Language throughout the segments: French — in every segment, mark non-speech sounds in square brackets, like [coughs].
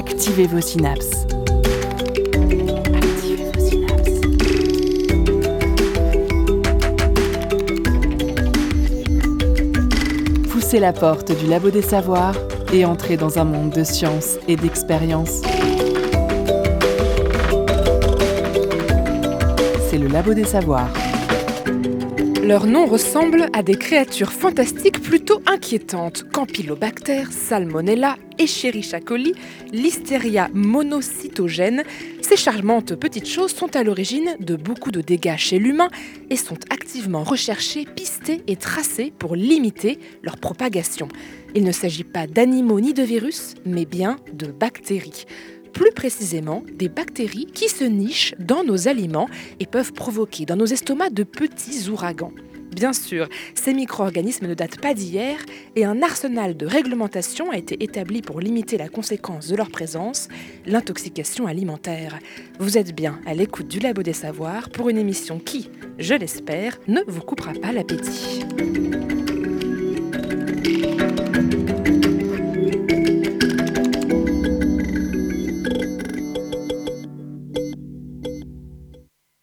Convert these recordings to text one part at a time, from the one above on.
Activez vos synapses. Activez. Poussez la porte du labo des savoirs et entrez dans un monde de science et d'expérience. C'est le labo des savoirs. Leur nom ressemble à des créatures fantastiques plutôt inquiétantes. Campylobacter, Salmonella, Escherichia coli, Listeria monocytogène. Ces charmantes petites choses sont à l'origine de beaucoup de dégâts chez l'humain et sont activement recherchées, pistées et tracées pour limiter leur propagation. Il ne s'agit pas d'animaux ni de virus, mais bien de bactéries plus précisément des bactéries qui se nichent dans nos aliments et peuvent provoquer dans nos estomacs de petits ouragans. Bien sûr, ces micro-organismes ne datent pas d'hier et un arsenal de réglementation a été établi pour limiter la conséquence de leur présence, l'intoxication alimentaire. Vous êtes bien à l'écoute du Labo des Savoirs pour une émission qui, je l'espère, ne vous coupera pas l'appétit.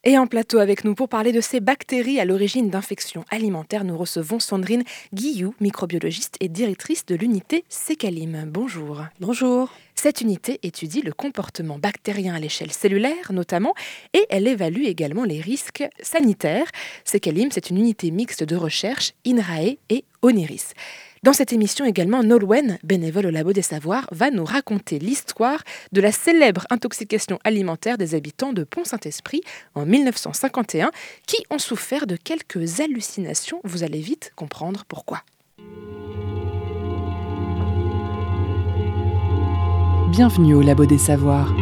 Et en plateau avec nous pour parler de ces bactéries à l'origine d'infections alimentaires, nous recevons Sandrine Guillou, microbiologiste et directrice de l'unité Secalim. Bonjour. Bonjour. Cette unité étudie le comportement bactérien à l'échelle cellulaire notamment et elle évalue également les risques sanitaires. Secalim, c'est une unité mixte de recherche INRAE et ONIRIS. Dans cette émission également, Nolwenn, bénévole au Labo des Savoirs, va nous raconter l'histoire de la célèbre intoxication alimentaire des habitants de Pont-Saint-Esprit en 1951, qui ont souffert de quelques hallucinations. Vous allez vite comprendre pourquoi. Bienvenue au Labo des Savoirs.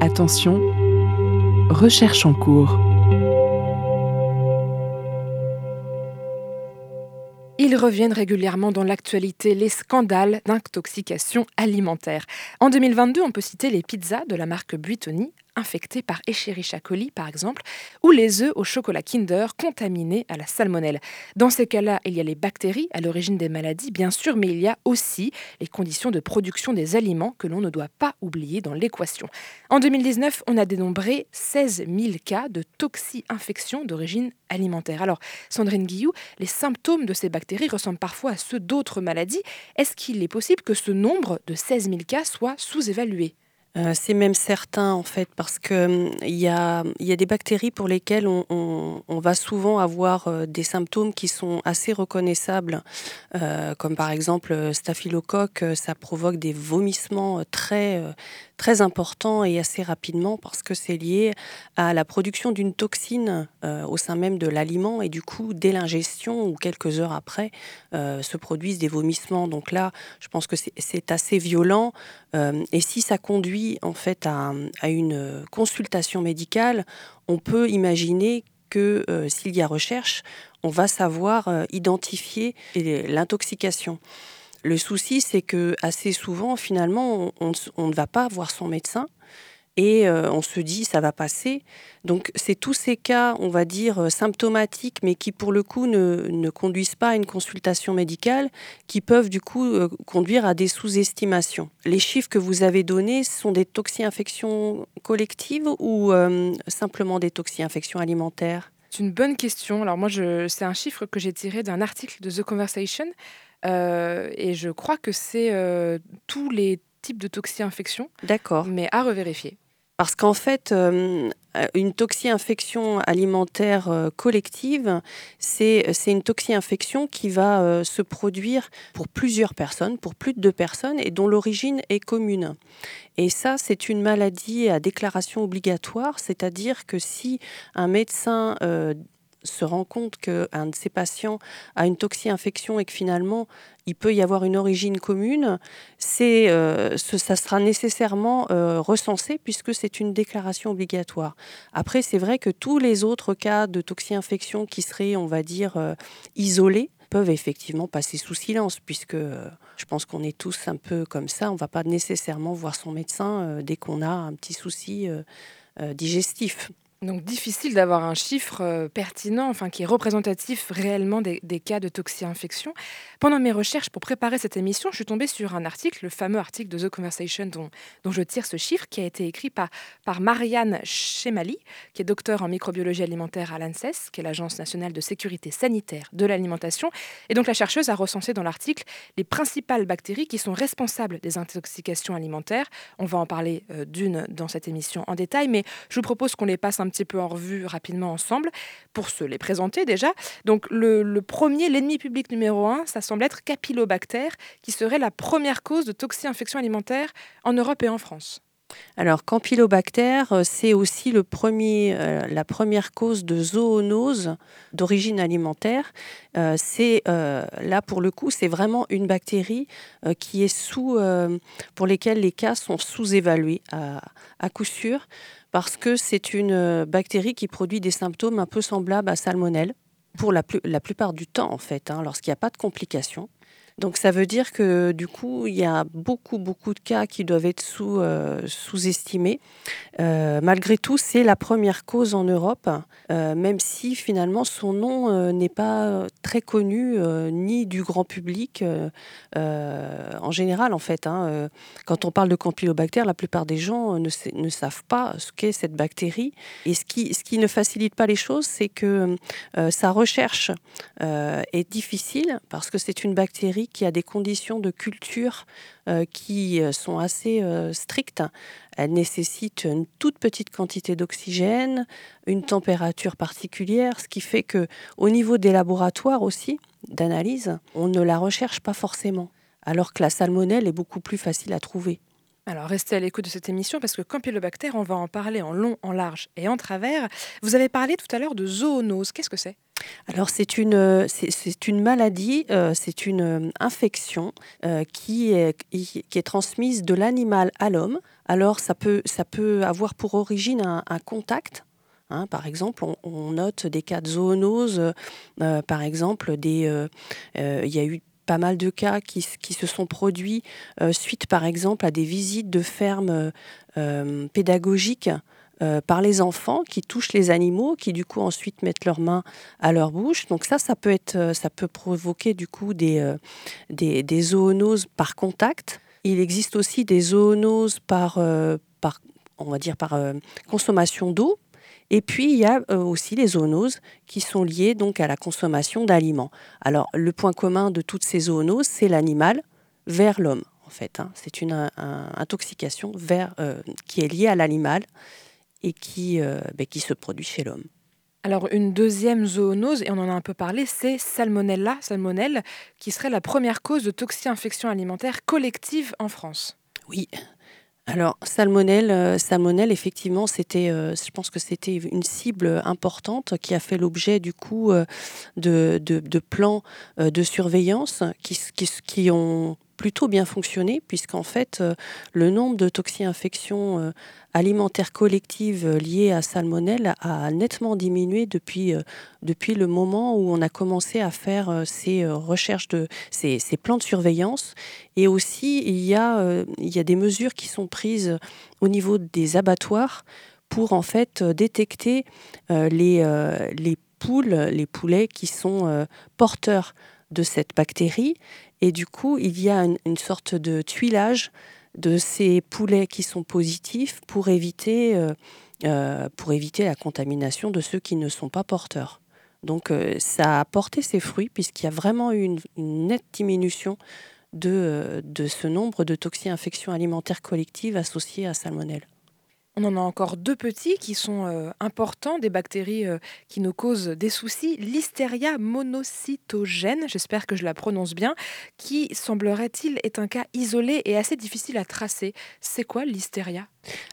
Attention, recherche en cours. Ils reviennent régulièrement dans l'actualité, les scandales d'intoxication alimentaire. En 2022, on peut citer les pizzas de la marque Buitoni, infectés par Escherichia coli par exemple, ou les œufs au chocolat Kinder contaminés à la salmonelle. Dans ces cas-là, il y a les bactéries à l'origine des maladies, bien sûr, mais il y a aussi les conditions de production des aliments que l'on ne doit pas oublier dans l'équation. En 2019, on a dénombré 16 000 cas de toxi-infection d'origine alimentaire. Alors, Sandrine Guillou, les symptômes de ces bactéries ressemblent parfois à ceux d'autres maladies. Est-ce qu'il est possible que ce nombre de 16 000 cas soit sous-évalué? Euh, c'est même certain en fait parce que hum, il y, a, y, a, des bactéries pour lesquelles on, on, va souvent avoir euh, des symptômes qui sont assez reconnaissables, euh, comme par exemple staphylocoque, ça provoque des vomissements très très importants et assez rapidement parce que c'est lié à la production d'une toxine au sein même de l'aliment et du coup dès l'ingestion ou quelques heures après se produisent des vomissements. Donc là, je pense que c'est assez violent et si ça conduit en fait à, une consultation médicale, on peut imaginer que euh, s'il y a recherche, on va savoir euh, identifier l'intoxication. Le souci, c'est que assez souvent, finalement, on, ne va pas voir son médecin et euh, on se dit ça va passer. Donc c'est tous ces cas, on va dire, euh, symptomatiques, mais qui pour le coup ne, conduisent pas à une consultation médicale, qui peuvent du coup euh, conduire à des sous-estimations. Les chiffres que vous avez donnés sont des toxi-infections collectives ou simplement des toxi-infections alimentaires? C'est une bonne question. Alors moi, c'est un chiffre que j'ai tiré d'un article de The Conversation. et je crois que c'est tous les types de toxi-infections. D'accord. Mais à revérifier. Parce qu'en fait, euh, une toxi-infection alimentaire euh, collective, c'est une toxi-infection qui va euh, se produire pour plusieurs personnes, pour plus de deux personnes, et dont l'origine est commune. Et ça, c'est une maladie à déclaration obligatoire, c'est-à-dire que si un médecin se rend compte qu'un de ses patients a une toxi-infection et que finalement il peut y avoir une origine commune, euh, ça sera nécessairement euh, recensé puisque c'est une déclaration obligatoire. Après, c'est vrai que tous les autres cas de toxi-infection qui seraient, on va dire, euh, isolés, peuvent effectivement passer sous silence, puisque je pense qu'on est tous un peu comme ça. On ne va pas nécessairement voir son médecin dès qu'on a un petit souci digestif. Donc difficile d'avoir un chiffre euh, pertinent, enfin qui est représentatif réellement des, cas de toxi-infection. Pendant mes recherches pour préparer cette émission, je suis tombée sur un article, le fameux article de The Conversation dont, je tire ce chiffre, qui a été écrit par, par Marianne Chemali, qui est docteur en microbiologie alimentaire à l'ANSES, qui est l'Agence nationale de sécurité sanitaire de l'alimentation. Et donc la chercheuse a recensé dans l'article les principales bactéries qui sont responsables des intoxications alimentaires. On va en parler euh, d'une dans cette émission en détail, mais je vous propose qu'on les passe un petit peu en revue rapidement ensemble pour se les présenter déjà. Donc le, premier, l'ennemi public numéro un, ça semble être Capillobacter, qui serait la première cause de toxi-infection alimentaire en Europe et en France. Alors, Campylobacter, euh, c'est aussi le premier, euh, la première cause de zoonose d'origine alimentaire. Euh, c'est là pour le coup, c'est vraiment une bactérie qui est sous, pour lesquelles les cas sont sous-évalués à, coup sûr parce que c'est une euh, bactérie qui produit des symptômes un peu semblables à salmonelle pour la, plupart du temps en fait, hein, lorsqu'il n'y a pas de complications. Donc ça veut dire que du coup, il y a beaucoup, beaucoup de cas qui doivent être sous, euh, sous-estimés. Euh, malgré tout, c'est la première cause en Europe, euh, même si finalement son nom n'est pas très connu ni du grand public en général en fait. Hein. Quand on parle de Campylobacter, la plupart des gens ne, savent pas ce qu'est cette bactérie. Et ce qui ne facilite pas les choses, c'est que sa recherche est difficile parce que c'est une bactérie qui a des conditions de culture euh, qui euh, sont assez euh, strictes. Elle nécessite une toute petite quantité d'oxygène, une température particulière, ce qui fait que au niveau des laboratoires aussi d'analyse, on ne la recherche pas forcément, alors que la salmonelle est beaucoup plus facile à trouver. Alors restez à l'écoute de cette émission parce que Campylobacter, on va en parler en long, en large et en travers. Vous avez parlé tout à l'heure de zoonose. Qu'est-ce que c'est? Alors c'est une, c'est, une maladie, euh, c'est une euh, infection euh, qui, est, qui est transmise de l'animal à l'homme. Alors ça peut, ça peut avoir pour origine un, contact Hein, par exemple, on, note des cas de zoonose, par exemple, il y a eu pas mal de cas qui, se sont produits euh, suite, par exemple, à des visites de fermes euh, pédagogiques euh, par les enfants qui touchent les animaux, qui du coup ensuite mettent leurs mains à leur bouche. Donc ça, ça peut être, ça peut provoquer du coup des, des, zoonoses par contact. Il existe aussi des zoonoses par, par on va dire par consommation d'eau. Et puis, il y a euh, aussi les zoonoses qui sont liées donc à la consommation d'aliments. Alors, le point commun de toutes ces zoonoses, c'est l'animal vers l'homme, en fait. Hein. C'est une intoxication vers, euh, qui est liée à l'animal et qui, euh, ben, qui se produit chez l'homme. Alors une deuxième zoonose, et on en a un peu parlé, c'est Salmonella, salmonelle, qui serait la première cause de toxi-infection alimentaire collective en France. Oui, alors, salmonelle, euh, salmonelle effectivement, c'était, euh, je pense que c'était une cible importante qui a fait l'objet du coup euh, de, plans de surveillance qui ont plutôt bien fonctionné, puisqu'en fait, euh, le nombre de toxi-infections euh, alimentaires collectives euh, liées à salmonelle a nettement diminué depuis, depuis le moment où on a commencé à faire ces recherches, de, ces, ces, plans de surveillance. Et aussi, il y, a, il y a des mesures qui sont prises au niveau des abattoirs pour en fait détecter les, les poules, les poulets qui sont porteurs de cette bactérie et du coup, il y a une, sorte de tuilage de ces poulets qui sont positifs pour éviter, euh, euh, la contamination de ceux qui ne sont pas porteurs. Donc euh, ça a porté ses fruits puisqu'il y a vraiment eu une, nette diminution de, de ce nombre de toxi-infections alimentaires collectives associées à salmonelle. On en a encore deux petits qui sont euh, importants, des bactéries euh, qui nous causent des soucis. Listeria monocytogène, j'espère que je la prononce bien, qui semblerait-il est un cas isolé et assez difficile à tracer. C'est quoi l'Listeria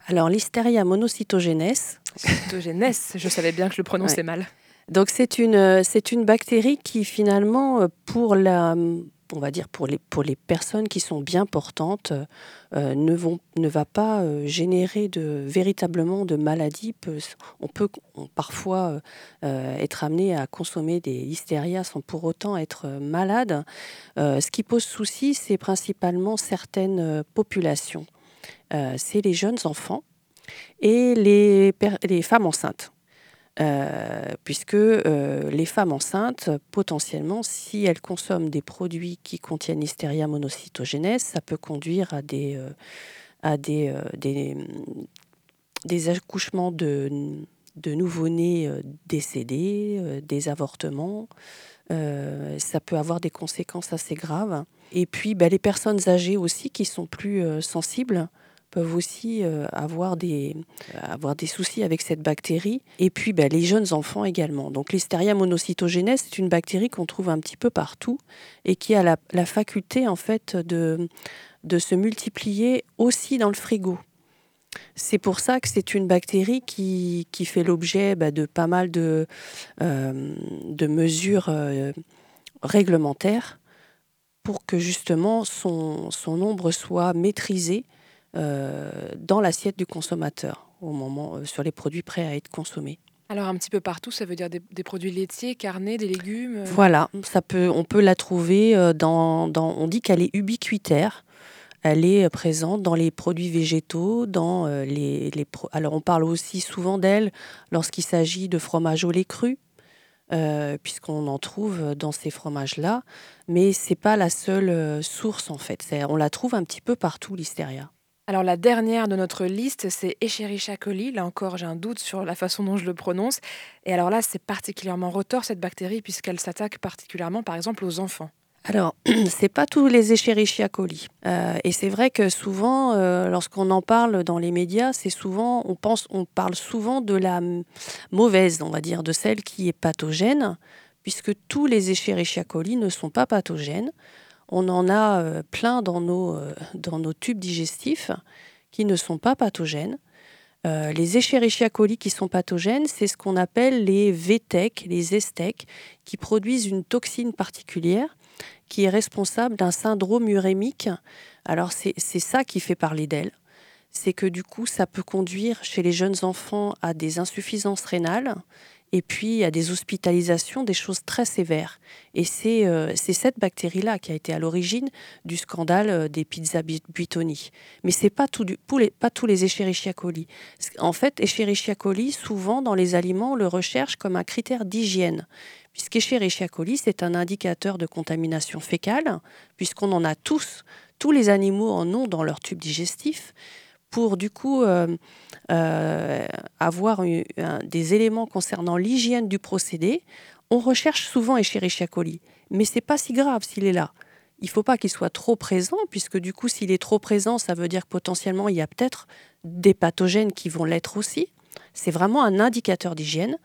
Alors Listeria monocytogenes. Cytogenes, je savais bien que je le prononçais mal. Donc c'est une, c'est une bactérie qui finalement, euh, pour la on va dire pour les, pour les personnes qui sont bien portantes, euh, ne, vont, ne va pas euh, générer de, véritablement de maladies. On peut parfois euh, être amené à consommer des hystérias sans pour autant être malade. ce qui pose souci, c'est principalement certaines populations. c'est les jeunes enfants et les, les femmes enceintes. Puisque les femmes enceintes, potentiellement, si elles consomment des produits qui contiennent Listeria monocytogenes, ça peut conduire à des, à des, des, accouchements de, de nouveau-nés décédés, des avortements. ça peut avoir des conséquences assez graves. Et puis, ben, les personnes âgées aussi qui sont plus euh, sensibles aussi euh, avoir, des, avoir des soucis avec cette bactérie. Et puis, ben, les jeunes enfants également. Donc, l'Listeria monocytogenes, c'est une bactérie qu'on trouve un petit peu partout et qui a la, faculté, en fait, de, de se multiplier aussi dans le frigo. C'est pour ça que c'est une bactérie qui, qui fait l'objet ben, de pas mal de, euh, de mesures réglementaires pour que justement son, son nombre soit maîtrisé euh, dans l'assiette du consommateur au moment euh, sur les produits prêts à être consommés. Alors un petit peu partout, ça veut dire des, produits laitiers, carnés, des légumes. Euh Voilà, ça peut, on peut la trouver dans, dans on dit qu'elle est ubiquitaire. Elle est présente dans les produits végétaux, dans les, les alors on parle aussi souvent d'elle lorsqu'il s'agit de fromage au lait cru, euh, puisqu'on en trouve dans ces fromages-là. Mais c'est pas la seule euh, source en fait. On la trouve un petit peu partout, l'hystéria. Alors la dernière de notre liste, c'est Escherichia coli. Là encore, j'ai un doute sur la façon dont je le prononce. Et alors là, c'est particulièrement retors cette bactérie puisqu'elle s'attaque particulièrement, par exemple, aux enfants. Alors, [clears throat] c'est pas tous les Escherichia coli. Euh, et c'est vrai que souvent, euh, lorsqu'on en parle dans les médias, c'est souvent, on pense, on parle souvent de la mauvaise, on va dire, de celle qui est pathogène, puisque tous les Escherichia coli ne sont pas pathogènes. On en a euh, plein dans nos, dans nos tubes digestifs qui ne sont pas pathogènes. les Escherichia coli qui sont pathogènes, c'est ce qu'on appelle les VTEC, les ESTEC, qui produisent une toxine particulière qui est responsable d'un syndrome urémique. Alors c'est ça qui fait parler d'elle. C'est que du coup, ça peut conduire chez les jeunes enfants à des insuffisances rénales et puis à des hospitalisations, des choses très sévères. Et c'est euh, cette bactérie-là qui a été à l'origine du scandale euh, des pizzas Buitoni. Mais ce n'est pas tous les Escherichia coli. En fait, Escherichia coli, souvent dans les aliments, on le recherche comme un critère d'hygiène puisqu'Escherichia coli, c'est un indicateur de contamination fécale, puisqu'on en a tous, tous les animaux en ont dans leur tube digestif, pour du coup euh, euh, avoir des éléments concernant l'hygiène du procédé, on recherche souvent Escherichia coli. Mais c'est pas si grave s'il est là. Il faut pas qu'il soit trop présent, puisque du coup, s'il est trop présent, ça veut dire que potentiellement, il y a peut-être des pathogènes qui vont l'être aussi. C'est vraiment un indicateur d'hygiène.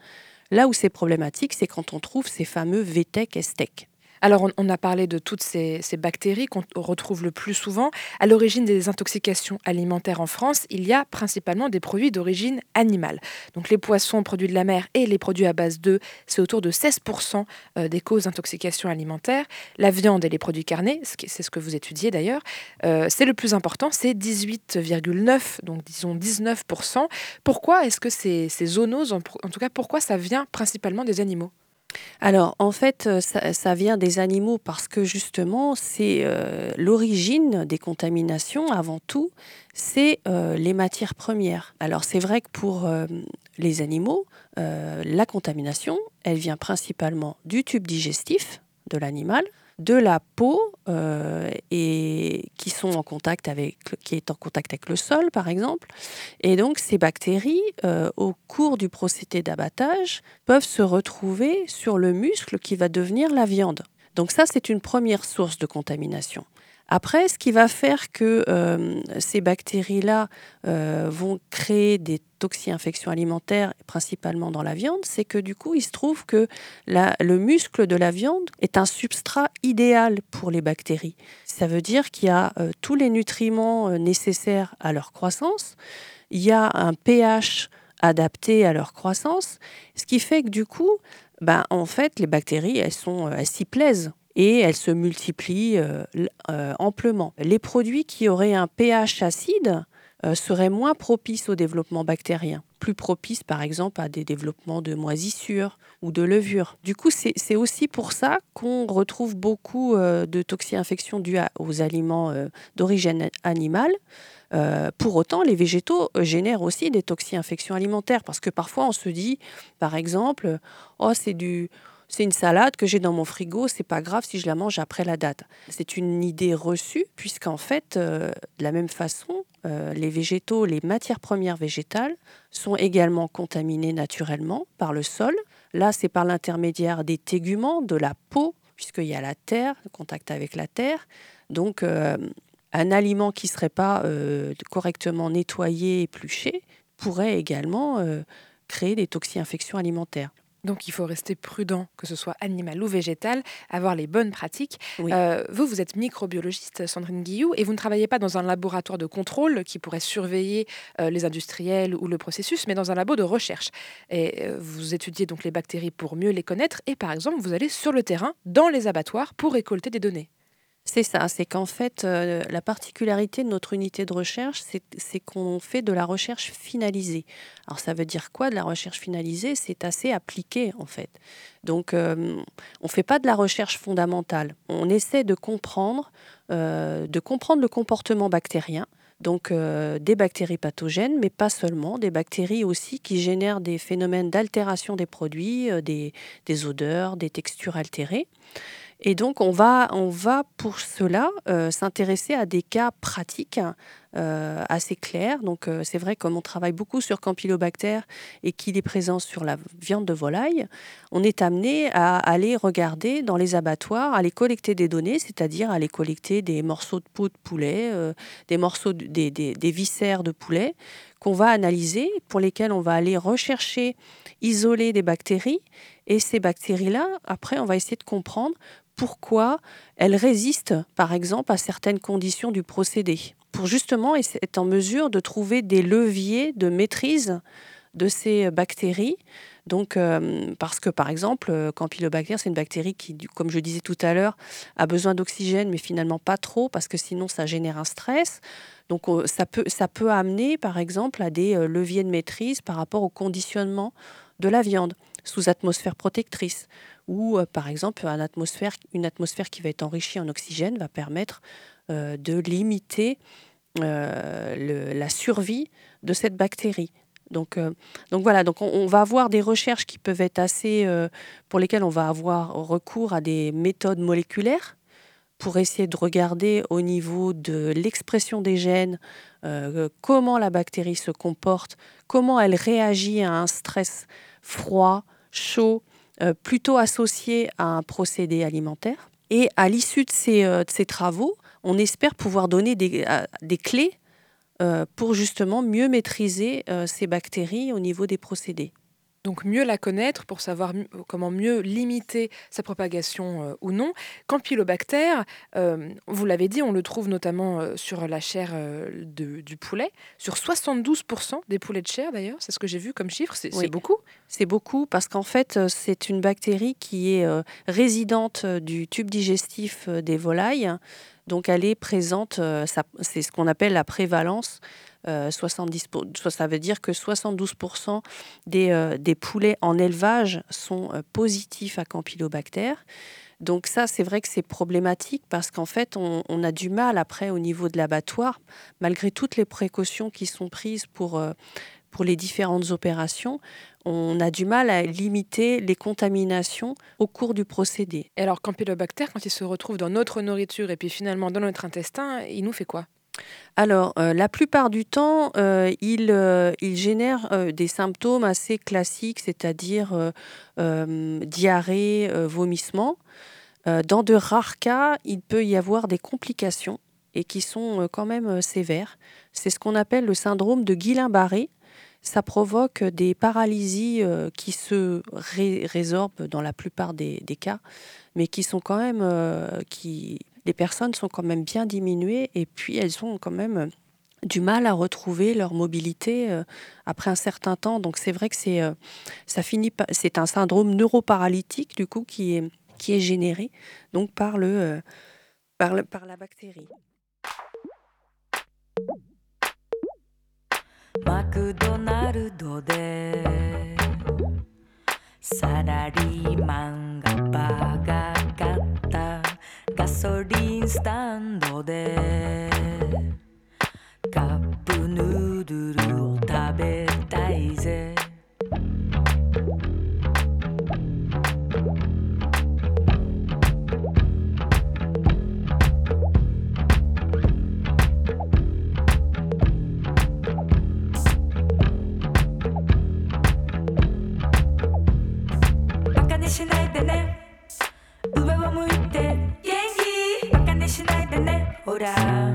Là où c'est problématique, c'est quand on trouve ces fameux VTEC et STEC. Alors, on, a parlé de toutes ces, bactéries qu'on retrouve le plus souvent. À l'origine des intoxications alimentaires en France, il y a principalement des produits d'origine animale. Donc, les poissons, produits de la mer et les produits à base d'œufs, c'est autour de 16% euh, des causes d'intoxication alimentaire. La viande et les produits carnés, c'est ce que vous étudiez d'ailleurs, euh, c'est le plus important, c'est 18,9, donc disons 19%. Pourquoi est-ce que ces, ces zoonoses, en tout cas, pourquoi ça vient principalement des animaux? Alors, en fait, euh, ça, vient des animaux parce que justement, c'est euh, l'origine des contaminations, avant tout, c'est euh, les matières premières. Alors, c'est vrai que pour les animaux, la contamination, elle vient principalement du tube digestif de l'animal, de la peau euh, et qui sont en contact avec qui est en contact avec le sol par exemple. Et donc ces bactéries euh, au cours du procédé d'abattage peuvent se retrouver sur le muscle qui va devenir la viande. Donc ça c'est une première source de contamination après, ce qui va faire que euh, ces bactéries-là euh, vont créer des toxi-infections alimentaires, principalement dans la viande, c'est que du coup, il se trouve que le muscle de la viande est un substrat idéal pour les bactéries. Ça veut dire qu'il y a euh, tous les nutriments nécessaires à leur croissance, il y a un pH adapté à leur croissance, ce qui fait que du coup, ben, en fait, les bactéries, elles, sont, elles s'y plaisent et elles se multiplient euh, euh, amplement. Les produits qui auraient un pH acide euh, seraient moins propices au développement bactérien, plus propices par exemple à des développements de moisissures ou de levures. Du coup, c'est aussi pour ça qu'on retrouve beaucoup de toxi-infections dues aux aliments d'origine animale. pour autant, les végétaux génèrent aussi des toxi-infections alimentaires parce que parfois on se dit, par exemple, oh c'est du c'est une salade que j'ai dans mon frigo, c'est pas grave si je la mange après la date. C'est une idée reçue, puisqu'en fait, euh, de la même façon, euh, les végétaux, les matières premières végétales sont également contaminées naturellement par le sol. Là, c'est par l'intermédiaire des téguments, de la peau, puisqu'il y a la terre, le contact avec la terre. Donc, euh, un aliment qui ne serait pas correctement nettoyé, et épluché, pourrait également créer des toxi-infections alimentaires. Donc il faut rester prudent, que ce soit animal ou végétal, avoir les bonnes pratiques. Euh, vous, vous êtes microbiologiste, Sandrine Guillou, et vous ne travaillez pas dans un laboratoire de contrôle qui pourrait surveiller euh, les industriels ou le processus, mais dans un labo de recherche. Et euh, vous étudiez donc les bactéries pour mieux les connaître, et par exemple, vous allez sur le terrain, dans les abattoirs, pour récolter des données. C'est ça, c'est qu'en fait, euh, la particularité de notre unité de recherche, c'est qu'on fait de la recherche finalisée. Alors ça veut dire quoi de la recherche finalisée? C'est assez appliqué en fait. Donc euh, on ne fait pas de la recherche fondamentale. On essaie de comprendre, euh, de comprendre le comportement bactérien. Donc des bactéries pathogènes, mais pas seulement, des bactéries aussi qui génèrent des phénomènes d'altération des produits, des, des odeurs, des textures altérées. Et donc, on va, on va pour cela euh, s'intéresser à des cas pratiques euh, assez clairs. Donc, euh, c'est vrai, comme on travaille beaucoup sur Campylobacter et qu'il est présent sur la viande de volaille, on est amené à aller regarder dans les abattoirs, à aller collecter des données, c'est-à-dire à aller collecter des morceaux de peau de poulet, des morceaux, des, des viscères de poulet qu'on va analyser, pour lesquels on va aller rechercher, isoler des bactéries. Et ces bactéries-là, après, on va essayer de comprendre pourquoi elles résistent, par exemple, à certaines conditions du procédé, pour justement être en mesure de trouver des leviers de maîtrise de ces bactéries. Donc, euh, parce que par exemple, euh, Campylobacter, c'est une bactérie qui, comme je disais tout à l'heure, a besoin d'oxygène, mais finalement pas trop, parce que sinon ça génère un stress. Donc, ça peut, ça peut amener, par exemple, à des euh, leviers de maîtrise par rapport au conditionnement de la viande sous atmosphère protectrice ou euh, par exemple une atmosphère, qui va être enrichie en oxygène va permettre euh, de limiter euh, la survie de cette bactérie. Donc, donc voilà, donc on, va avoir des recherches qui peuvent être assez, pour lesquelles on va avoir recours à des méthodes moléculaires pour essayer de regarder au niveau de l'expression des gènes comment la bactérie se comporte, comment elle réagit à un stress froid, chaud, plutôt associé à un procédé alimentaire. Et à l'issue de ces, euh, travaux, on espère pouvoir donner des, des clés euh, pour justement mieux maîtriser ces bactéries au niveau des procédés. Donc mieux la connaître pour savoir comment mieux limiter sa propagation euh, ou non. Campylobacter, euh, vous l'avez dit, on le trouve notamment euh, sur la chair du poulet, sur 72% des poulets de chair d'ailleurs, c'est ce que j'ai vu comme chiffre, c'est beaucoup. C'est beaucoup parce qu'en fait c'est une bactérie qui est résidente du tube digestif des volailles, donc elle est présente, c'est ce qu'on appelle la prévalence 70, euh, ça veut dire que 72% des, euh, des, poulets en élevage sont euh, positifs à Campylobacter. Donc ça, c'est vrai que c'est problématique parce qu'en fait, on, a du mal après au niveau de l'abattoir, malgré toutes les précautions qui sont prises pour, pour les différentes opérations, on a du mal à limiter les contaminations au cours du procédé. Et alors, Campylobacter, quand il se retrouve dans notre nourriture et puis finalement dans notre intestin, il nous fait quoi? Alors, euh, la plupart du temps, euh, il, euh, il, génère des symptômes assez classiques, c'est-à-dire diarrhée, vomissement. dans de rares cas, il peut y avoir des complications et qui sont quand même sévères. C'est ce qu'on appelle le syndrome de Guillain-Barré. Ça provoque des paralysies qui se résorbent dans la plupart des, des, cas, mais qui sont quand même qui les personnes sont quand même bien diminuées et puis elles ont quand même euh, du mal à retrouver leur mobilité euh, après un certain temps. Donc c'est vrai que c'est euh, ça finit c'est un syndrome neuroparalytique du coup qui est qui est généré donc par le par, le, par la bactérie. ガソリンスタンドでカップヌードルを食べたいぜ。Yeah.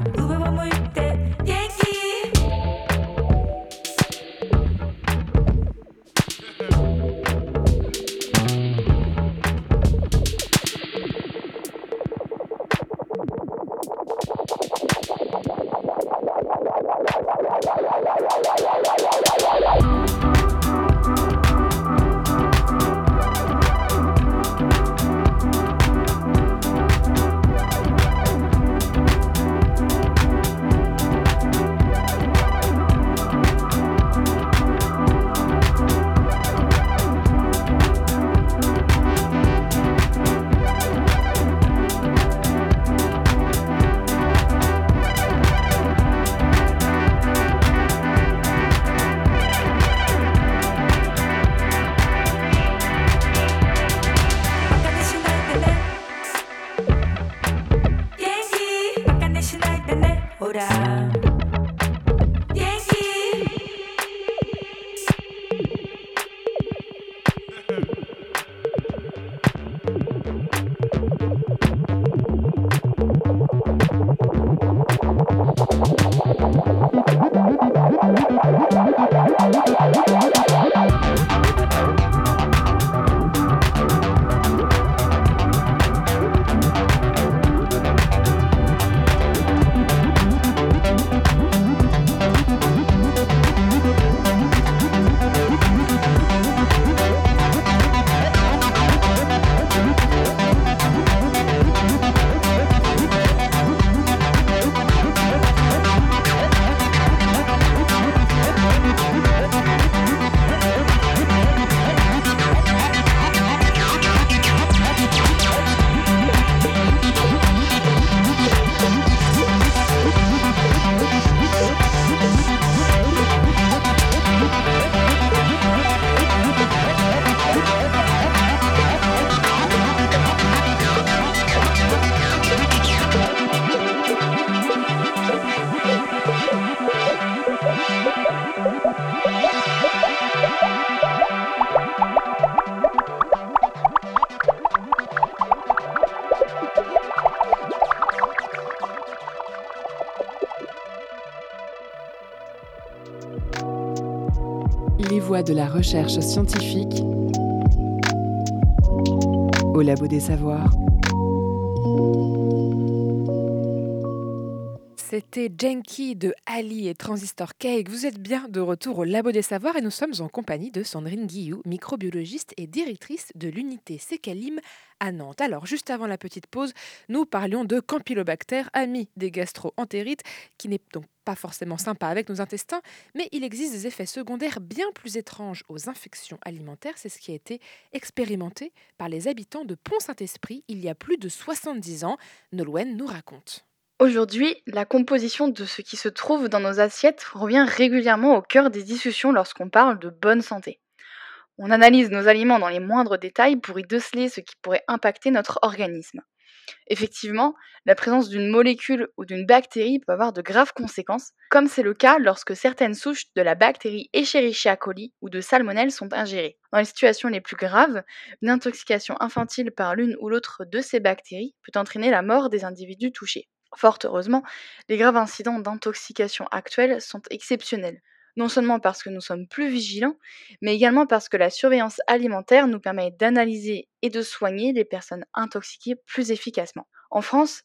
Recherche scientifique au Labo des Savoirs. C'était Jenky de Ali et Transistor Cake. Vous êtes bien de retour au Labo des Savoirs et nous sommes en compagnie de Sandrine Guillou, microbiologiste et directrice de l'unité Secalim à Nantes. Alors, juste avant la petite pause, nous parlions de Campylobacter, ami des gastro-entérites, qui n'est donc pas forcément sympa avec nos intestins, mais il existe des effets secondaires bien plus étranges aux infections alimentaires. C'est ce qui a été expérimenté par les habitants de Pont-Saint-Esprit il y a plus de 70 ans. Nolwenn nous raconte. Aujourd'hui, la composition de ce qui se trouve dans nos assiettes revient régulièrement au cœur des discussions lorsqu'on parle de bonne santé. On analyse nos aliments dans les moindres détails pour y déceler ce qui pourrait impacter notre organisme. Effectivement, la présence d'une molécule ou d'une bactérie peut avoir de graves conséquences, comme c'est le cas lorsque certaines souches de la bactérie Escherichia coli ou de salmonelle sont ingérées. Dans les situations les plus graves, une intoxication infantile par l'une ou l'autre de ces bactéries peut entraîner la mort des individus touchés. Fort heureusement, les graves incidents d'intoxication actuels sont exceptionnels, non seulement parce que nous sommes plus vigilants, mais également parce que la surveillance alimentaire nous permet d'analyser et de soigner les personnes intoxiquées plus efficacement. En France,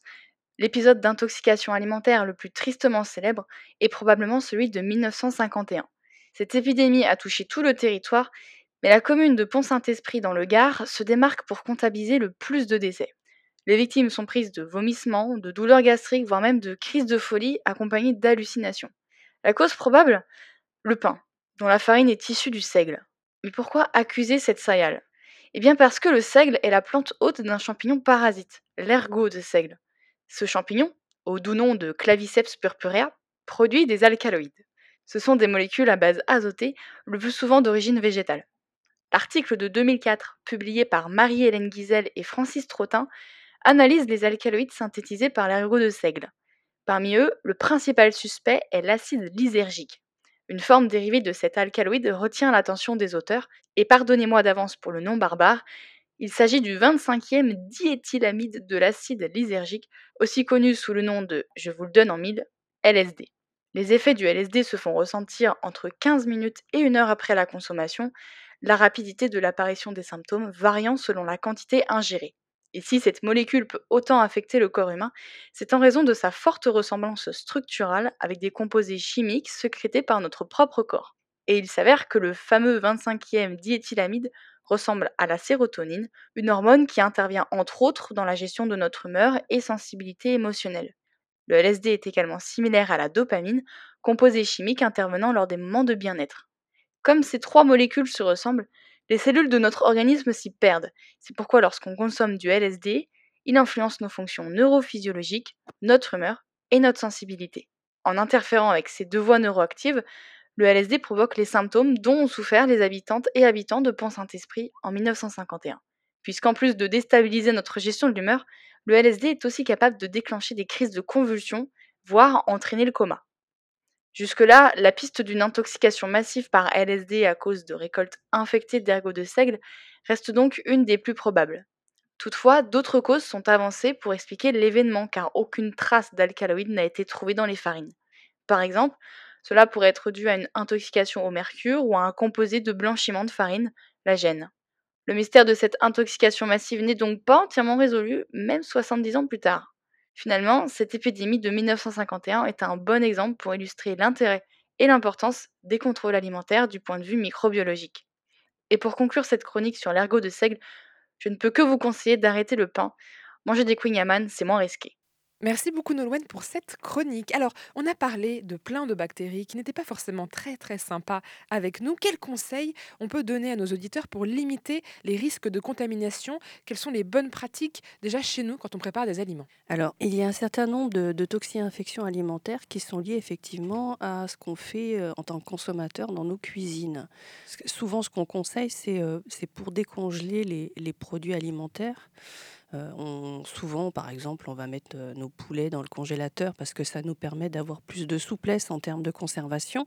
l'épisode d'intoxication alimentaire le plus tristement célèbre est probablement celui de 1951. Cette épidémie a touché tout le territoire, mais la commune de Pont-Saint-Esprit dans le Gard se démarque pour comptabiliser le plus de décès. Les victimes sont prises de vomissements, de douleurs gastriques, voire même de crises de folie accompagnées d'hallucinations. La cause probable? Le pain, dont la farine est issue du seigle. Mais pourquoi accuser cette céréale? Eh bien parce que le seigle est la plante hôte d'un champignon parasite, l'ergot de seigle. Ce champignon, au doux nom de Claviceps purpurea, produit des alcaloïdes. Ce sont des molécules à base azotée, le plus souvent d'origine végétale. L'article de 2004, publié par Marie-Hélène Guizel et Francis Trottin, analyse les alcaloïdes synthétisés par l'ergot de seigle. Parmi eux, le principal suspect est l'acide lysergique. Une forme dérivée de cet alcaloïde retient l'attention des auteurs, et pardonnez-moi d'avance pour le nom barbare, il s'agit du 25e diéthylamide de l'acide lysergique, aussi connu sous le nom de, je vous le donne en mille, LSD. Les effets du LSD se font ressentir entre 15 minutes et 1 heure après la consommation, la rapidité de l'apparition des symptômes variant selon la quantité ingérée. Et si cette molécule peut autant affecter le corps humain, c'est en raison de sa forte ressemblance structurale avec des composés chimiques sécrétés par notre propre corps. Et il s'avère que le fameux 25e diéthylamide ressemble à la sérotonine, une hormone qui intervient entre autres dans la gestion de notre humeur et sensibilité émotionnelle. Le LSD est également similaire à la dopamine, composé chimique intervenant lors des moments de bien-être. Comme ces trois molécules se ressemblent, les cellules de notre organisme s'y perdent. C'est pourquoi lorsqu'on consomme du LSD, il influence nos fonctions neurophysiologiques, notre humeur et notre sensibilité. En interférant avec ces deux voies neuroactives, le LSD provoque les symptômes dont ont souffert les habitantes et habitants de Pont-Saint-Esprit en 1951. Puisqu'en plus de déstabiliser notre gestion de l'humeur, le LSD est aussi capable de déclencher des crises de convulsions, voire entraîner le coma. Jusque-là, la piste d'une intoxication massive par LSD à cause de récoltes infectées d'ergot de seigle reste donc une des plus probables. Toutefois, d'autres causes sont avancées pour expliquer l'événement car aucune trace d'alcaloïde n'a été trouvée dans les farines. Par exemple, cela pourrait être dû à une intoxication au mercure ou à un composé de blanchiment de farine, la gêne. Le mystère de cette intoxication massive n'est donc pas entièrement résolu, même 70 ans plus tard. Finalement, cette épidémie de 1951 est un bon exemple pour illustrer l'intérêt et l'importance des contrôles alimentaires du point de vue microbiologique. Et pour conclure cette chronique sur l'ergot de seigle, je ne peux que vous conseiller d'arrêter le pain. Manger des queen c'est moins risqué. Merci beaucoup Nolwenn pour cette chronique. Alors, on a parlé de plein de bactéries qui n'étaient pas forcément très très sympas avec nous. Quels conseils on peut donner à nos auditeurs pour limiter les risques de contamination? Quelles sont les bonnes pratiques déjà chez nous quand on prépare des aliments? Alors, il y a un certain nombre de, de toxi-infections alimentaires qui sont liées effectivement à ce qu'on fait euh, en tant que consommateur dans nos cuisines. Souvent, ce qu'on conseille, c'est euh, pour décongeler les, les produits alimentaires. Euh, on, souvent, par exemple, on va mettre euh, nos poulets dans le congélateur parce que ça nous permet d'avoir plus de souplesse en termes de conservation.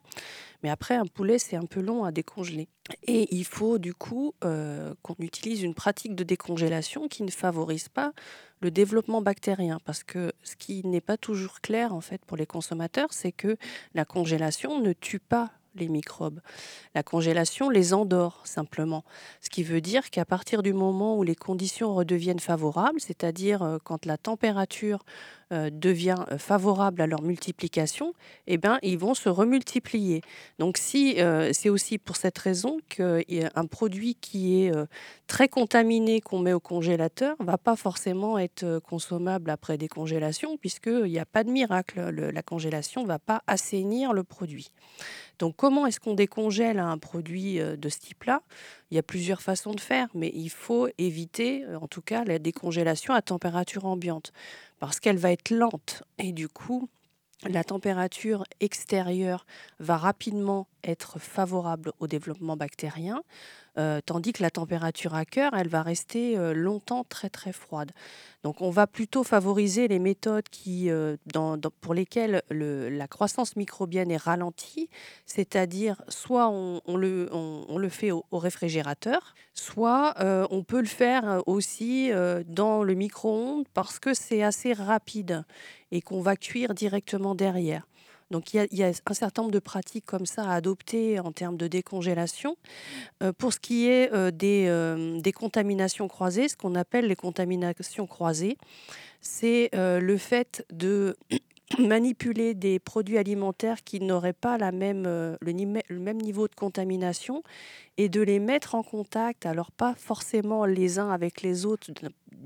Mais après, un poulet, c'est un peu long à décongeler. Et il faut du coup euh, qu'on utilise une pratique de décongélation qui ne favorise pas le développement bactérien. Parce que ce qui n'est pas toujours clair en fait pour les consommateurs, c'est que la congélation ne tue pas les microbes. La congélation les endort simplement. Ce qui veut dire qu'à partir du moment où les conditions redeviennent favorables, c'est-à-dire euh, quand la température euh, devient euh, favorable à leur multiplication, eh ben, ils vont se remultiplier. Donc si c'est aussi pour cette raison qu'un produit qui est très contaminé qu'on met au congélateur va pas forcément être consommable après décongélation puisqu'il n'y a pas de miracle. la congélation ne va pas assainir le produit. Donc comment est-ce qu'on décongèle un produit euh, de ce type-là? Il y a plusieurs façons de faire, mais il faut éviter euh, en tout cas la décongélation à température ambiante parce qu'elle va être lente. Et du coup la température extérieure va rapidement être favorable au développement bactérien, euh, tandis que la température à cœur, elle va rester euh, longtemps très très froide. Donc on va plutôt favoriser les méthodes qui, euh, pour lesquelles la croissance microbienne est ralentie, c'est-à-dire soit on, le, on, le, fait au, réfrigérateur, soit on peut le faire aussi dans le micro-ondes parce que c'est assez rapide et qu'on va cuire directement derrière. Donc il y, a, un certain nombre de pratiques comme ça à adopter en termes de décongélation. Euh, pour ce qui est euh, des, euh, des, contaminations croisées, ce qu'on appelle les contaminations croisées, c'est le fait de [coughs] manipuler des produits alimentaires qui n'auraient pas la même, le, le, même niveau de contamination et de les mettre en contact, alors pas forcément les uns avec les autres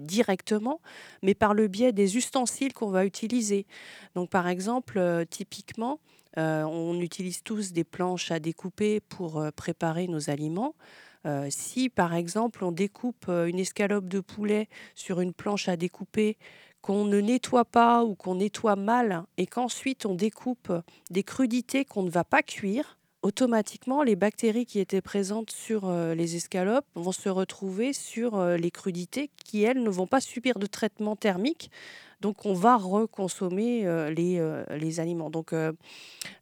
directement, mais par le biais des ustensiles qu'on va utiliser. Donc par exemple, euh, typiquement, euh, on utilise tous des planches à découper pour euh, préparer nos aliments. si par exemple on découpe une escalope de poulet sur une planche à découper qu'on ne nettoie pas ou qu'on nettoie mal et qu'ensuite on découpe des crudités qu'on ne va pas cuire, automatiquement, les bactéries qui étaient présentes sur euh, les escalopes vont se retrouver sur euh, les crudités qui, elles, ne vont pas subir de traitement thermique. Donc, on va reconsommer euh, les, les, aliments. Donc,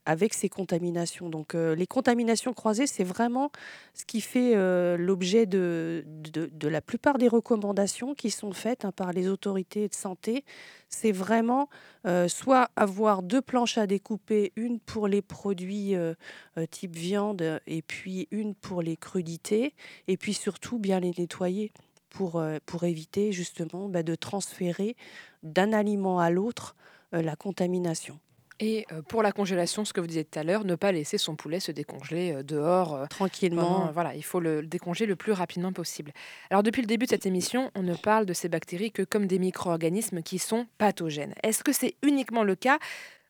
avec ces contaminations. Donc, les contaminations croisées, c'est vraiment ce qui fait l'objet de, de, la plupart des recommandations qui sont faites hein, par les autorités de santé c'est vraiment euh, soit avoir deux planches à découper, une pour les produits euh, euh, type viande et puis une pour les crudités, et puis surtout bien les nettoyer pour, pour éviter justement bah, de transférer d'un aliment à l'autre la contamination. Et euh, pour la congélation, ce que vous disiez tout à l'heure, ne pas laisser son poulet se décongeler euh, dehors. Euh, Tranquillement. voilà, il faut le décongeler le plus rapidement possible. Alors depuis le début de cette émission, on ne parle de ces bactéries que comme des micro-organismes qui sont pathogènes. Est-ce que c'est uniquement le cas?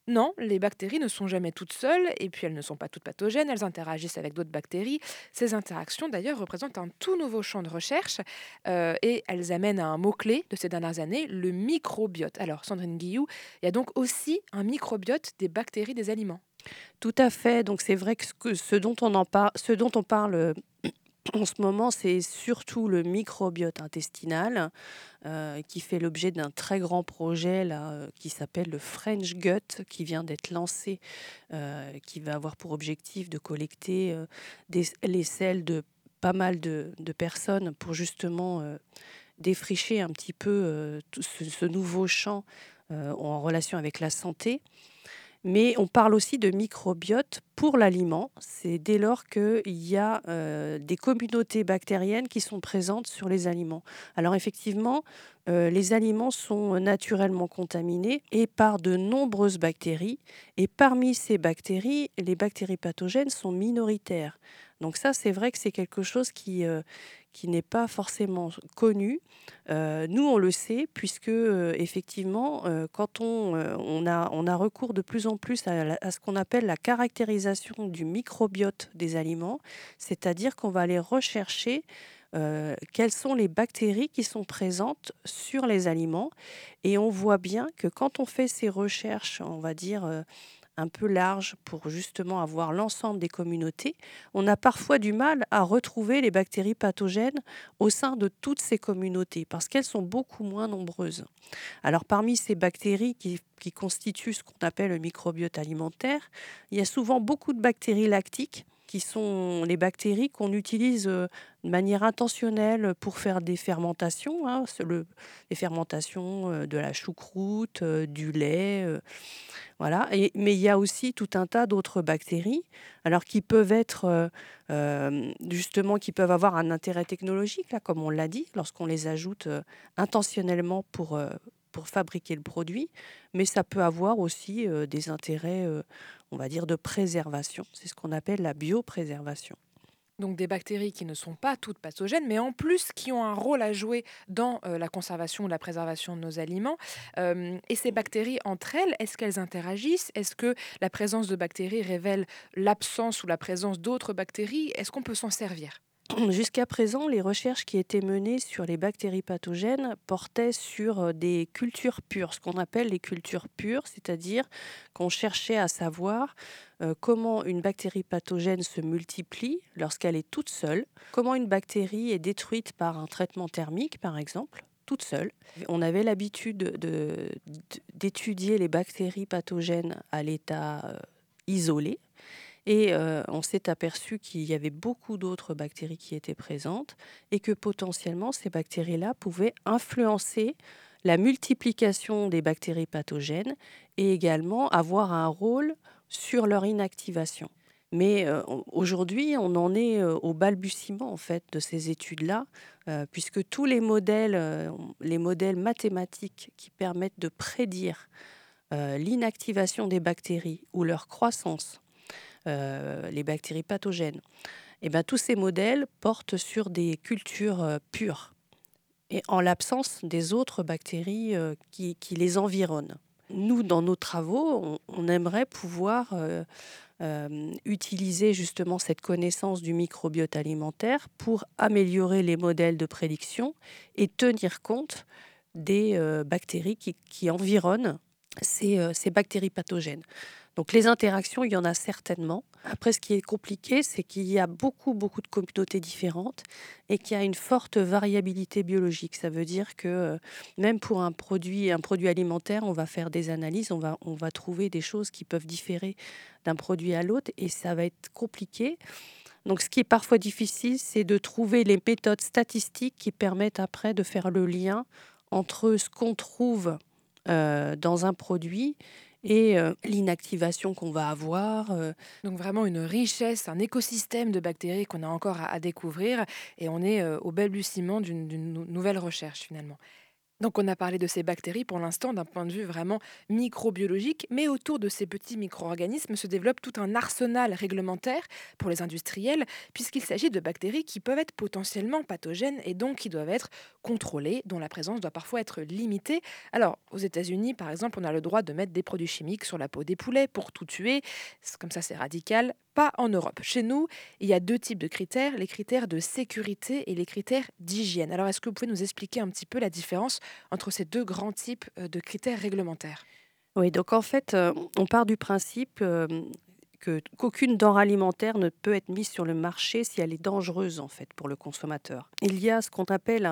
Non, les bactéries ne sont jamais toutes seules, et puis elles ne sont pas toutes pathogènes, elles interagissent avec d'autres bactéries. Ces interactions, d'ailleurs, représentent un tout nouveau champ de recherche, euh, et elles amènent à un mot-clé de ces dernières années, le microbiote. Alors, Sandrine Guillou, il y a donc aussi un microbiote des bactéries des aliments. Tout à fait. Donc c'est vrai que ce, dont on en ce dont on parle en ce moment, c'est surtout le microbiote intestinal euh, qui fait l'objet d'un très grand projet là, euh, qui s'appelle le French Gut, qui vient d'être lancé, euh, qui va avoir pour objectif de collecter les selles de pas mal de, personnes pour justement défricher un petit peu ce, nouveau champ en relation avec la santé. Mais on parle aussi de microbiote pour l'aliment. C'est dès lors qu'il y a euh, des communautés bactériennes qui sont présentes sur les aliments. Alors effectivement, euh, les aliments sont naturellement contaminés et par de nombreuses bactéries. Et parmi ces bactéries, les bactéries pathogènes sont minoritaires. Donc ça, c'est vrai que c'est quelque chose qui, euh, qui n'est pas forcément connu. Euh, nous, on le sait, puisque euh, effectivement, quand on, on, a, on a recours de plus en plus à, ce qu'on appelle la caractérisation du microbiote des aliments, c'est-à-dire qu'on va aller rechercher quelles sont les bactéries qui sont présentes sur les aliments. Et on voit bien que quand on fait ces recherches, on va dire un peu large pour justement avoir l'ensemble des communautés, on a parfois du mal à retrouver les bactéries pathogènes au sein de toutes ces communautés parce qu'elles sont beaucoup moins nombreuses. Alors parmi ces bactéries qui, qui constituent ce qu'on appelle le microbiote alimentaire, il y a souvent beaucoup de bactéries lactiques qui sont les bactéries qu'on utilise euh, de manière intentionnelle pour faire des fermentations, hein, le, les fermentations euh, de la choucroute, euh, du lait, voilà. mais il y a aussi tout un tas d'autres bactéries, alors qui peuvent être justement, qui peuvent avoir un intérêt technologique, là, comme on l'a dit, lorsqu'on les ajoute intentionnellement pour pour fabriquer le produit, mais ça peut avoir aussi des intérêts on va dire, de préservation. C'est ce qu'on appelle la biopréservation. Donc des bactéries qui ne sont pas toutes pathogènes, mais en plus qui ont un rôle à jouer dans euh, la conservation ou la préservation de nos aliments. Euh, et ces bactéries entre elles, est-ce qu'elles interagissent? Est-ce que la présence de bactéries révèle l'absence ou la présence d'autres bactéries? Est-ce qu'on peut s'en servir? [clears throat] Jusqu'à présent, les recherches qui étaient menées sur les bactéries pathogènes portaient sur euh, des cultures pures, ce qu'on appelle les cultures pures, c'est-à-dire qu'on cherchait à savoir euh, comment une bactérie pathogène se multiplie lorsqu'elle est toute seule, comment une bactérie est détruite par un traitement thermique, par exemple toute seule. On avait l'habitude d'étudier les bactéries pathogènes à l'état euh, isolé, et euh, on s'est aperçu qu'il y avait beaucoup d'autres bactéries qui étaient présentes et que potentiellement ces bactéries-là pouvaient influencer la multiplication des bactéries pathogènes et également avoir un rôle sur leur inactivation. Mais euh, aujourd'hui, on en est euh, au balbutiement en fait de ces études-là, puisque tous les modèles, les modèles mathématiques qui permettent de prédire l'inactivation des bactéries ou leur croissance euh, les bactéries pathogènes. Et eh bien, tous ces modèles portent sur des cultures euh, pures et en l'absence des autres bactéries euh, qui, les environnent. Nous, dans nos travaux, on, aimerait pouvoir utiliser justement cette connaissance du microbiote alimentaire pour améliorer les modèles de prédiction et tenir compte des bactéries qui, environnent ces bactéries pathogènes. Donc les interactions, il y en a certainement. Après, ce qui est compliqué, c'est qu'il y a beaucoup, beaucoup de communautés différentes et qu'il y a une forte variabilité biologique. Ça veut dire que euh, même pour un produit, un produit alimentaire, on va faire des analyses, on va, on va trouver des choses qui peuvent différer d'un produit à l'autre et ça va être compliqué. Donc ce qui est parfois difficile, c'est de trouver les méthodes statistiques qui permettent après de faire le lien entre ce qu'on trouve euh, dans un produit et euh, l'inactivation qu'on va avoir. euh, Donc vraiment une richesse, un écosystème de bactéries qu'on a encore à, découvrir et on est euh, au balbutiement d'une d'une nou- nouvelle recherche finalement. Donc on a parlé de ces bactéries pour l'instant d'un point de vue vraiment microbiologique, mais autour de ces petits micro-organismes se développe tout un arsenal réglementaire pour les industriels, puisqu'il s'agit de bactéries qui peuvent être potentiellement pathogènes et donc qui doivent être contrôlées, dont la présence doit parfois être limitée. Alors aux États-Unis, par exemple, on a le droit de mettre des produits chimiques sur la peau des poulets pour tout tuer. Comme ça, c'est radical. Pas en Europe. Chez nous, il y a deux types de critères, les critères de sécurité et les critères d'hygiène. Alors, est-ce que vous pouvez nous expliquer un petit peu la différence entre ces deux grands types euh, de critères réglementaires? Oui, donc en fait, euh, on part du principe euh, qu'aucune denrée alimentaire ne peut être mise sur le marché si elle est dangereuse en fait pour le consommateur. Il y a ce qu'on appelle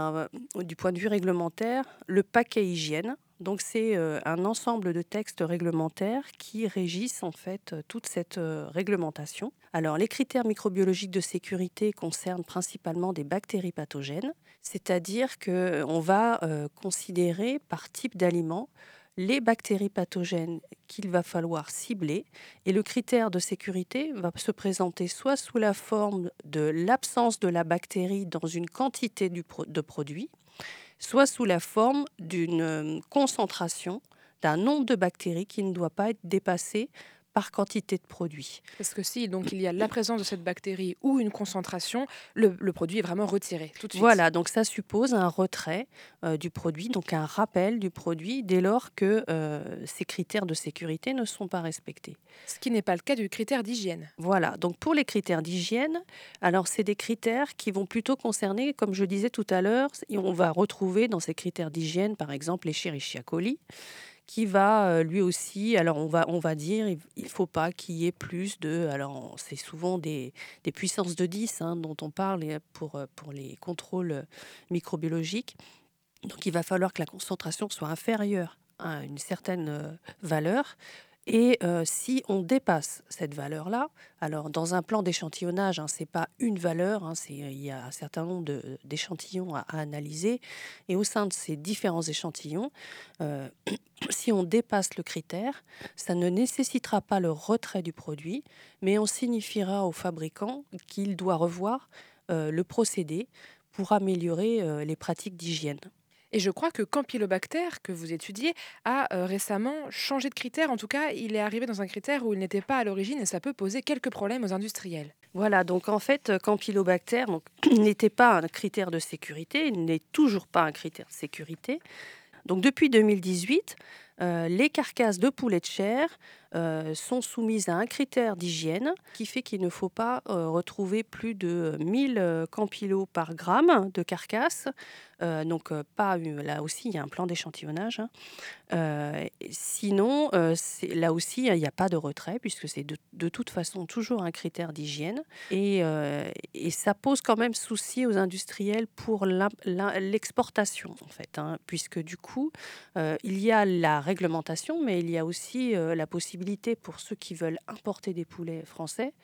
du point de vue réglementaire le paquet hygiène. Donc c'est euh, un ensemble de textes réglementaires qui régissent en fait euh, toute cette euh, réglementation. Alors les critères microbiologiques de sécurité concernent principalement des bactéries pathogènes, c'est-à-dire que on va considérer par type d'aliment les bactéries pathogènes qu'il va falloir cibler. Et le critère de sécurité va se présenter soit sous la forme de l'absence de la bactérie dans une quantité de produit, soit sous la forme d'une euh, concentration d'un nombre de bactéries qui ne doit pas être dépassé par quantité de produit. Parce que si donc il y a la présence de cette bactérie ou une concentration, le, le produit est vraiment retiré tout de suite. Voilà, donc ça suppose un retrait euh, du produit, donc un rappel du produit dès lors que euh, ces critères de sécurité ne sont pas respectés. Ce qui n'est pas le cas du critère d'hygiène. Voilà, donc pour les critères d'hygiène, alors c'est des critères qui vont plutôt concerner, comme je disais tout à l'heure, on va retrouver dans ces critères d'hygiène, par exemple, l'Escherichia coli, qui va euh, lui aussi, alors on va, on va dire, il ne faut pas qu'il y ait plus de, alors c'est souvent des, des puissances de 10 hein, dont on parle pour, euh, pour les contrôles euh, microbiologiques. Donc il va falloir que la concentration soit inférieure à une certaine valeur. Et euh, si on dépasse cette valeur-là, alors dans un plan d'échantillonnage, hein, ce n'est pas une valeur, hein, il y a un certain nombre d'échantillons à, analyser. Et au sein de ces différents échantillons, euh, [clears throat] si on dépasse le critère, ça ne nécessitera pas le retrait du produit, mais on signifiera au fabricant qu'il doit revoir euh, le procédé pour améliorer les pratiques d'hygiène. Et je crois que Campylobacter, que vous étudiez, a euh, récemment changé de critère. En tout cas, il est arrivé dans un critère où il n'était pas à l'origine et ça peut poser quelques problèmes aux industriels. Voilà, donc en fait, euh, Campylobacter [clears throat] n'était pas un critère de sécurité, il n'est toujours pas un critère de sécurité. Donc depuis 2018, euh, les carcasses de poulet de chair sont soumises à un critère d'hygiène qui fait qu'il ne faut pas retrouver plus de 1000 euh, campylos par gramme de carcasse. Euh, donc euh, pas là aussi il y a un plan d'échantillonnage. hein. Euh, sinon, là aussi il n'y a pas de retrait puisque c'est de, toute façon toujours un critère d'hygiène et, ça pose quand même souci aux industriels pour l'exportation en fait, hein, puisque du coup il y a la réglementation, mais il y a aussi la possibilité pour ceux qui veulent importer des poulets français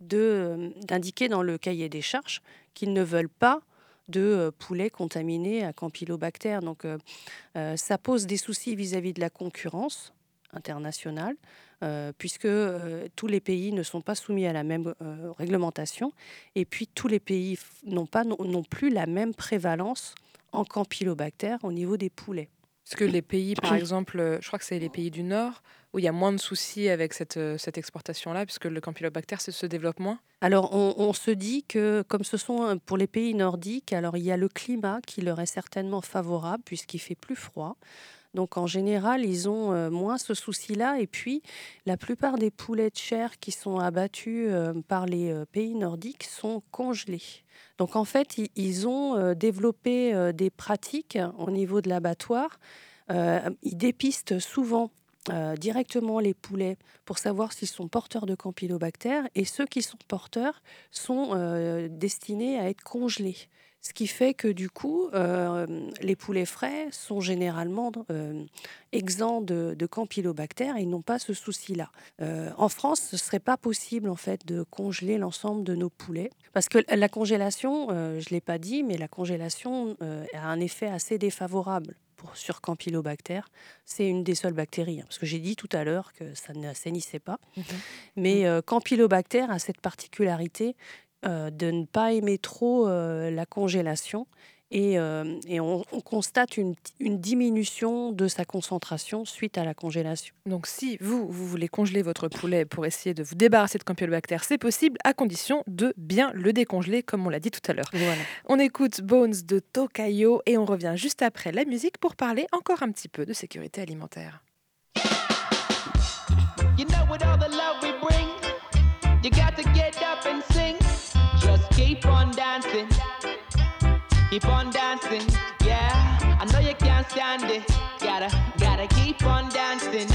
d'indiquer dans le cahier des charges qu'ils ne veulent pas de euh, poulets contaminés à Campylobacter. Donc euh, euh, ça pose des soucis vis-à-vis de la concurrence internationale, euh, puisque euh, tous les pays ne sont pas soumis à la même euh, réglementation, et puis tous les pays n'ont pas non, plus la même prévalence en Campylobacter au niveau des poulets. Parce que les pays, par [coughs] exemple, je crois que c'est les pays du Nord, où il y a moins de soucis avec cette, euh, cette exportation-là, puisque le Campylobacter se, développe moins? Alors, on, se dit que, comme ce sont euh, pour les pays nordiques, alors il y a le climat qui leur est certainement favorable, puisqu'il fait plus froid. Donc en général, ils ont euh, moins ce souci-là. Et puis, la plupart des poulets de chair qui sont abattus par les pays nordiques sont congelés. Donc en fait, ils ont développé des pratiques au niveau de l'abattoir. ils dépistent souvent directement les poulets pour savoir s'ils sont porteurs de campylobactères et ceux qui sont porteurs sont destinés à être congelés. Ce qui fait que du coup, euh, les poulets frais sont généralement euh, exempts de, campylobactères et n'ont pas ce souci-là. Euh, en France, ce serait pas possible en fait de congeler l'ensemble de nos poulets parce que la congélation, je l'ai pas dit, mais la congélation a un effet assez défavorable pour, sur campylobactères. C'est une des seules bactéries, hein, parce que j'ai dit tout à l'heure que ça n'assainissait pas. Mhm. Mais campylobactère a cette particularité euh, de ne pas aimer trop euh, la congélation et, euh, on, constate une, diminution de sa concentration suite à la congélation. Donc si vous, vous voulez congeler votre poulet pour essayer de vous débarrasser de campylobacter, c'est possible à condition de bien le décongeler comme on l'a dit tout à l'heure. On écoute Bones de Tokayo et on revient juste après la musique pour parler encore un petit peu de sécurité alimentaire. You know you got to get up and keep on dancing, yeah. I know you can't stand it, gotta, gotta keep on dancing.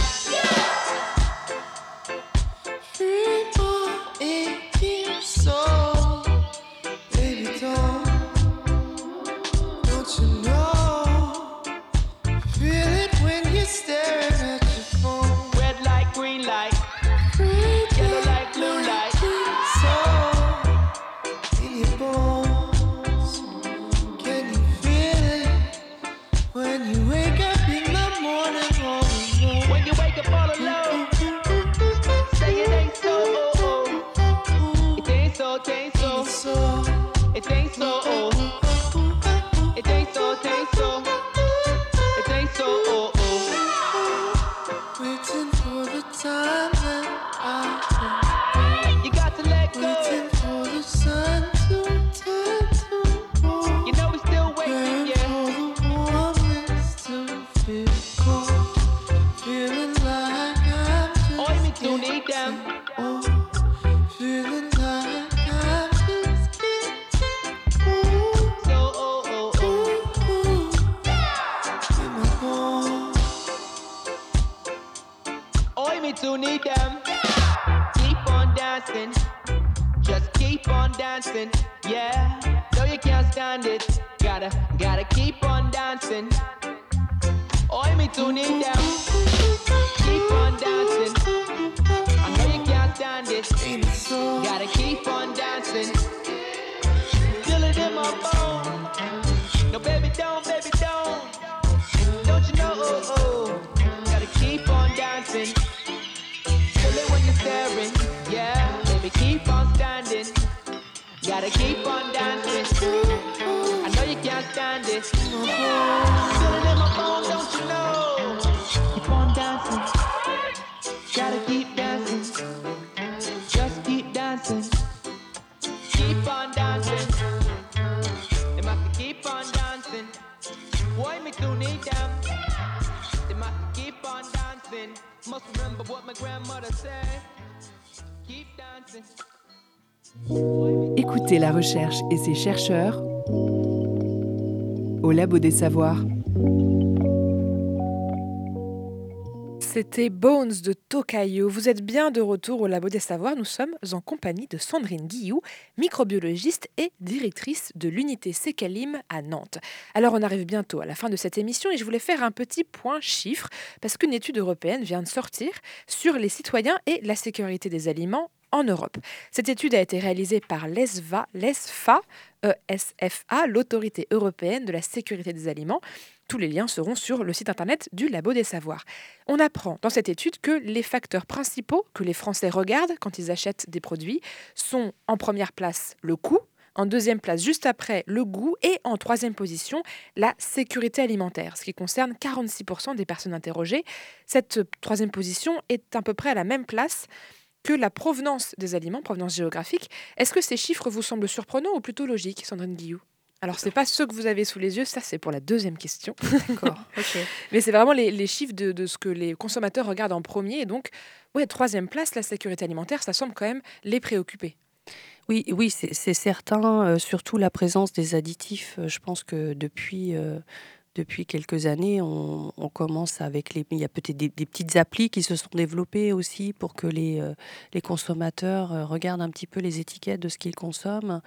Et ses chercheurs au Labo des Savoirs. C'était Bones de Tokayo. Vous êtes bien de retour au Labo des Savoirs. Nous sommes en compagnie de Sandrine Guillou, microbiologiste et directrice de l'unité Secalim à Nantes. Alors, on arrive bientôt à la fin de cette émission et je voulais faire un petit point chiffre parce qu'une étude européenne vient de sortir sur les citoyens et la sécurité des aliments en Europe. Cette étude a été réalisée par l'ESFA, ESFA, l'autorité européenne de la sécurité des aliments. Tous les liens seront sur le site internet du Labo des Savoirs. On apprend dans cette étude que les facteurs principaux que les Français regardent quand ils achètent des produits sont en première place le coût, en deuxième place, juste après, le goût. Et en troisième position, la sécurité alimentaire, ce qui concerne 46% des personnes interrogées. Cette troisième position est à peu près à la même place que la provenance des aliments, provenance géographique. Est-ce que ces chiffres vous semblent surprenants ou plutôt logiques, Sandrine Guillou? Alors, c'est pas ceux que vous avez sous les yeux, ça c'est pour la deuxième question. [laughs] D'accord. ok. [laughs] Mais c'est vraiment les, les chiffres de, de ce que les consommateurs regardent en premier. Et donc, ouais, troisième place, la sécurité alimentaire, ça semble quand même les préoccuper. Oui, oui, c'est c'est certain. euh, surtout la présence des additifs. euh, je pense que depuis, euh, depuis quelques années, on, commence avec les. Il y a peut-être des, petites applis qui se sont développées aussi pour que les, euh, les consommateurs euh, regardent un petit peu les étiquettes de ce qu'ils consomment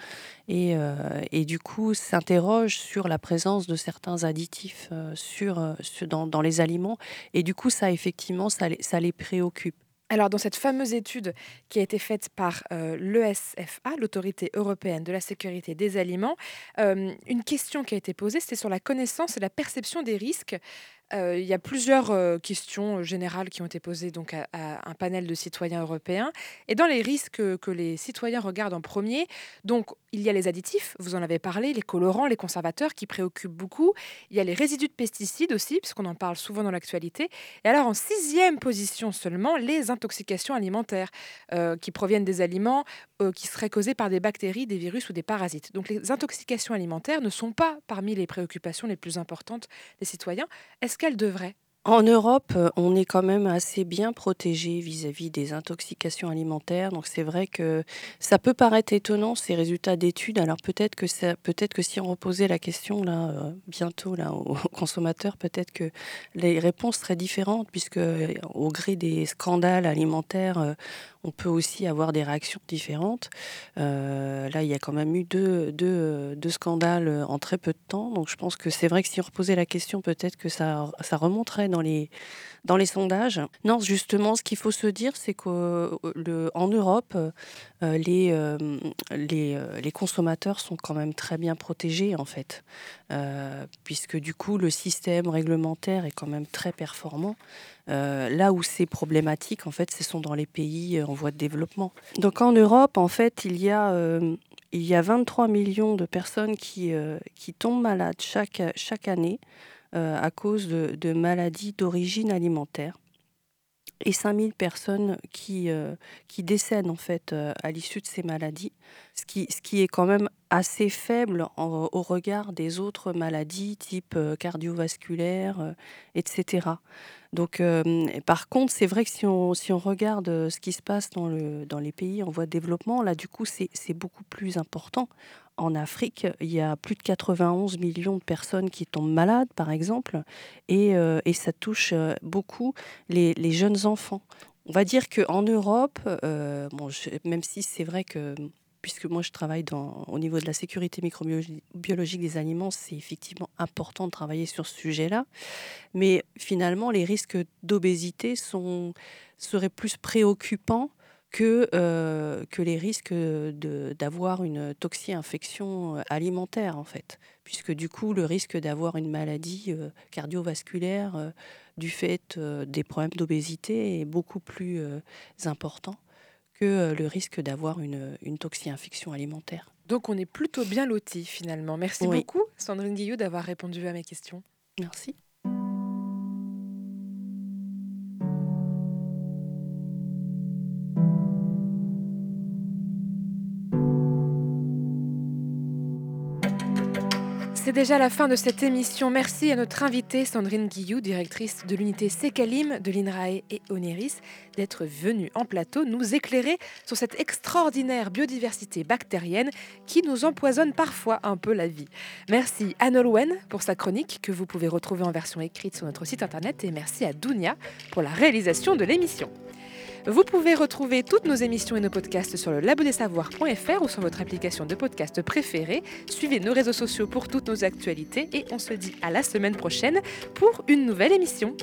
et, euh, et du coup s'interrogent sur la présence de certains additifs sur, dans, dans les aliments. Et du coup, ça, effectivement, ça les préoccupe. Alors, dans cette fameuse étude qui a été faite par euh, l'ESFA, l'Autorité européenne de la sécurité des aliments, euh, une question qui a été posée, c'était sur la connaissance et la perception des risques. Euh, il y a plusieurs euh, questions euh, générales qui ont été posées donc à, un panel de citoyens européens. Et dans les risques que les citoyens regardent en premier, donc il y a les additifs, vous en avez parlé, les colorants, les conservateurs qui préoccupent beaucoup. Il y a les résidus de pesticides aussi, puisqu'on en parle souvent dans l'actualité. Et alors en sixième position seulement, les intoxications alimentaires qui proviennent des aliments euh, qui seraient causés par des bactéries, des virus ou des parasites. Donc les intoxications alimentaires ne sont pas parmi les préoccupations les plus importantes des citoyens. Est-ce qu'elles devraient? En Europe, euh, on est quand même assez bien protégé vis-à-vis des intoxications alimentaires. Donc c'est vrai que ça peut paraître étonnant ces résultats d'études. Alors peut-être que peut-être que si on reposait la question là euh, bientôt là aux consommateurs, peut-être que les réponses seraient différentes puisque au gré des scandales alimentaires, on peut aussi avoir des réactions différentes. Euh, là, il y a quand même eu deux, deux, deux scandales en très peu de temps. Donc je pense que c'est vrai que si on reposait la question, peut-être que ça, ça remonterait dans les, dans les sondages. Non, justement, ce qu'il faut se dire, c'est qu'en Europe, euh, les, euh, les, les consommateurs sont quand même très bien protégés, en fait. Euh, puisque du coup, le système réglementaire est quand même très performant. Euh, là où c'est problématique, en fait, ce sont dans les pays euh, en voie de développement. Donc en Europe, en fait, il y a, il y a 23 millions de personnes qui, qui tombent malades chaque, chaque année à cause de maladies d'origine alimentaire. Et 5000 personnes qui, euh, qui décèdent en fait euh, à l'issue de ces maladies, ce qui, ce qui est quand même assez faible au regard des autres maladies type euh, euh, etc. Donc, par contre, c'est vrai que si on, si on regarde ce qui se passe dans, le, dans les pays en voie de développement, là, du coup, c'est beaucoup plus important. En Afrique, il y a plus de 91 millions de personnes qui tombent malades, par exemple, et, euh, ça touche euh, beaucoup les, jeunes enfants. On va dire qu'en Europe, euh, bon, même si c'est vrai que, puisque moi je travaille au niveau de la sécurité microbiologique des aliments, c'est effectivement important de travailler sur ce sujet-là. Mais finalement, les risques d'obésité seraient plus préoccupants que, euh, que les risques d'avoir une toxi-infection alimentaire, en fait. Puisque du coup, le risque d'avoir une maladie euh, cardiovasculaire euh, du fait euh, des problèmes d'obésité est beaucoup plus euh, important que euh, le risque d'avoir une, une toxi-infection alimentaire. Donc on est plutôt bien lotis finalement. Merci Oui. beaucoup Sandrine Guillot d'avoir répondu à mes questions. Merci. C'est déjà la fin de cette émission. Merci à notre invitée Sandrine Guillou, directrice de l'unité Secalim de l'INRAE et Oneris, d'être venue en plateau nous éclairer sur cette extraordinaire biodiversité bactérienne qui nous empoisonne parfois un peu la vie. Merci à Nolwenn pour sa chronique que vous pouvez retrouver en version écrite sur notre site internet et merci à Dounia pour la réalisation de l'émission. Vous pouvez retrouver toutes nos émissions et nos podcasts sur le labodesavoirs.fr ou sur votre application de podcast préférée. Suivez nos réseaux sociaux pour toutes nos actualités et on se dit à la semaine prochaine pour une nouvelle émission.